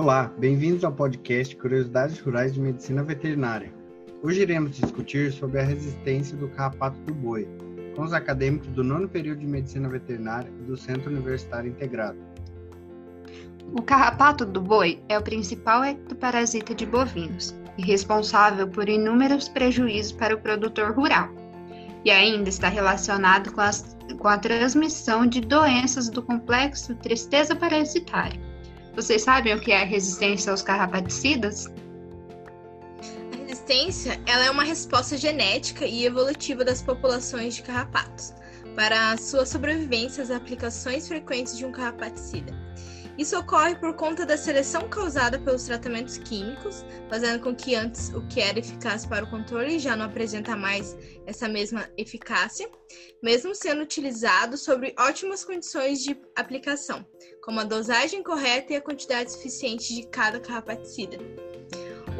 Olá, bem-vindos ao podcast Curiosidades Rurais de Medicina Veterinária. Hoje iremos discutir sobre a resistência do carrapato do boi, com os acadêmicos do nono período de Medicina Veterinária e do Centro Universitário Integrado. O carrapato do boi é o principal ectoparasita de bovinos e responsável por inúmeros prejuízos para o produtor rural. E ainda está relacionado com, as, com a transmissão de doenças do complexo tristeza parasitária vocês sabem o que é a resistência aos carrapaticidas? A resistência ela é uma resposta genética e evolutiva das populações de carrapatos para a sua sobrevivência às aplicações frequentes de um carrapaticida. Isso ocorre por conta da seleção causada pelos tratamentos químicos, fazendo com que antes o que era eficaz para o controle já não apresenta mais essa mesma eficácia, mesmo sendo utilizado sobre ótimas condições de aplicação, como a dosagem correta e a quantidade suficiente de cada carrapaticida.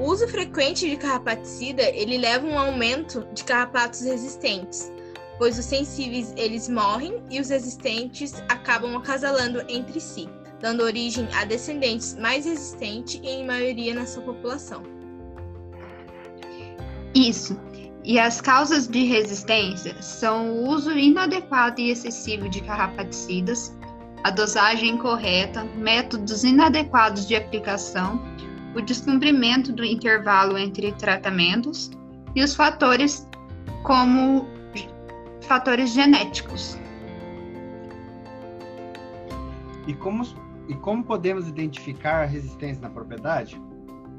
O uso frequente de carrapaticida, ele leva a um aumento de carrapatos resistentes, pois os sensíveis eles morrem e os resistentes acabam acasalando entre si dando origem a descendentes mais resistentes e em maioria na sua população. Isso. E as causas de resistência são o uso inadequado e excessivo de carrapaticidas, a dosagem incorreta, métodos inadequados de aplicação, o descumprimento do intervalo entre tratamentos e os fatores como fatores genéticos. E como e como podemos identificar a resistência na propriedade?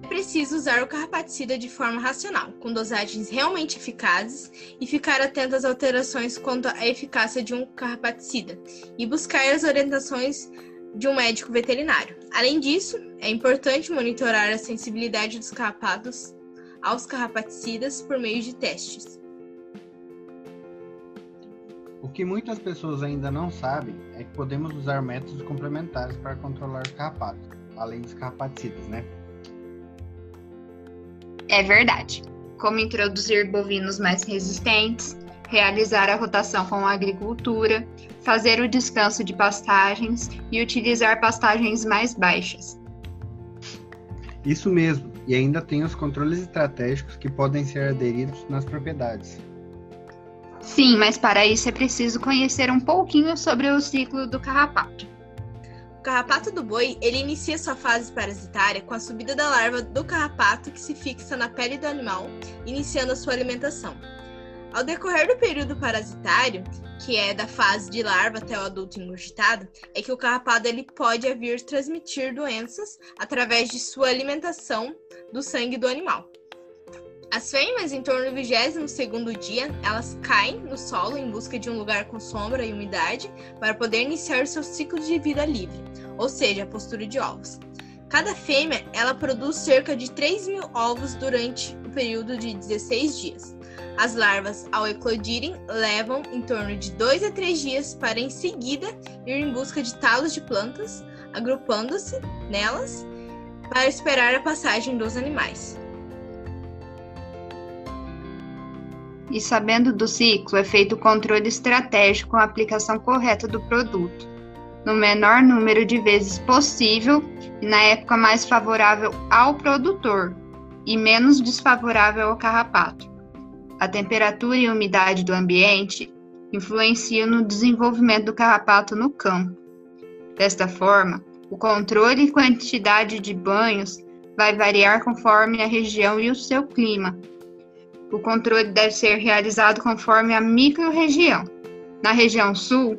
É preciso usar o carrapaticida de forma racional, com dosagens realmente eficazes e ficar atento às alterações quanto à eficácia de um carrapaticida e buscar as orientações de um médico veterinário. Além disso, é importante monitorar a sensibilidade dos carrapatos aos carrapaticidas por meio de testes. O que muitas pessoas ainda não sabem é que podemos usar métodos complementares para controlar os carrapatos, além dos carrapaticidas, né? É verdade. Como introduzir bovinos mais resistentes, realizar a rotação com a agricultura, fazer o descanso de pastagens e utilizar pastagens mais baixas. Isso mesmo, e ainda tem os controles estratégicos que podem ser aderidos nas propriedades. Sim, mas para isso é preciso conhecer um pouquinho sobre o ciclo do carrapato. O carrapato do boi, ele inicia sua fase parasitária com a subida da larva do carrapato que se fixa na pele do animal, iniciando a sua alimentação. Ao decorrer do período parasitário, que é da fase de larva até o adulto ingurgitado, é que o carrapato ele pode vir transmitir doenças através de sua alimentação do sangue do animal. As fêmeas, em torno do 22 dia, elas caem no solo em busca de um lugar com sombra e umidade para poder iniciar seu ciclo de vida livre, ou seja, a postura de ovos. Cada fêmea ela produz cerca de 3 mil ovos durante o período de 16 dias. As larvas, ao eclodirem, levam em torno de 2 a 3 dias para em seguida ir em busca de talos de plantas, agrupando-se nelas para esperar a passagem dos animais. E sabendo do ciclo, é feito o controle estratégico com a aplicação correta do produto, no menor número de vezes possível e na época mais favorável ao produtor e menos desfavorável ao carrapato. A temperatura e umidade do ambiente influenciam no desenvolvimento do carrapato no campo. Desta forma, o controle e quantidade de banhos vai variar conforme a região e o seu clima, o controle deve ser realizado conforme a microrregião. Na região sul,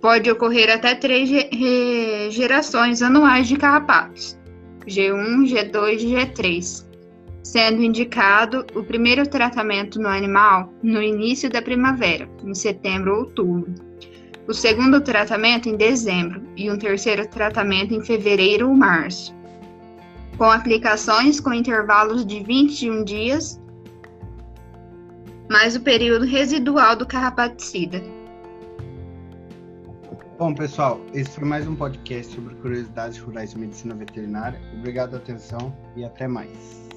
pode ocorrer até três gerações anuais de carrapatos, G1, G2 e G3, sendo indicado o primeiro tratamento no animal no início da primavera, em setembro ou outubro, o segundo tratamento em dezembro e um terceiro tratamento em fevereiro ou março, com aplicações com intervalos de 21 dias mais o período residual do carrapaticida. Bom, pessoal, esse foi mais um podcast sobre curiosidades rurais de medicina veterinária. Obrigado pela atenção e até mais.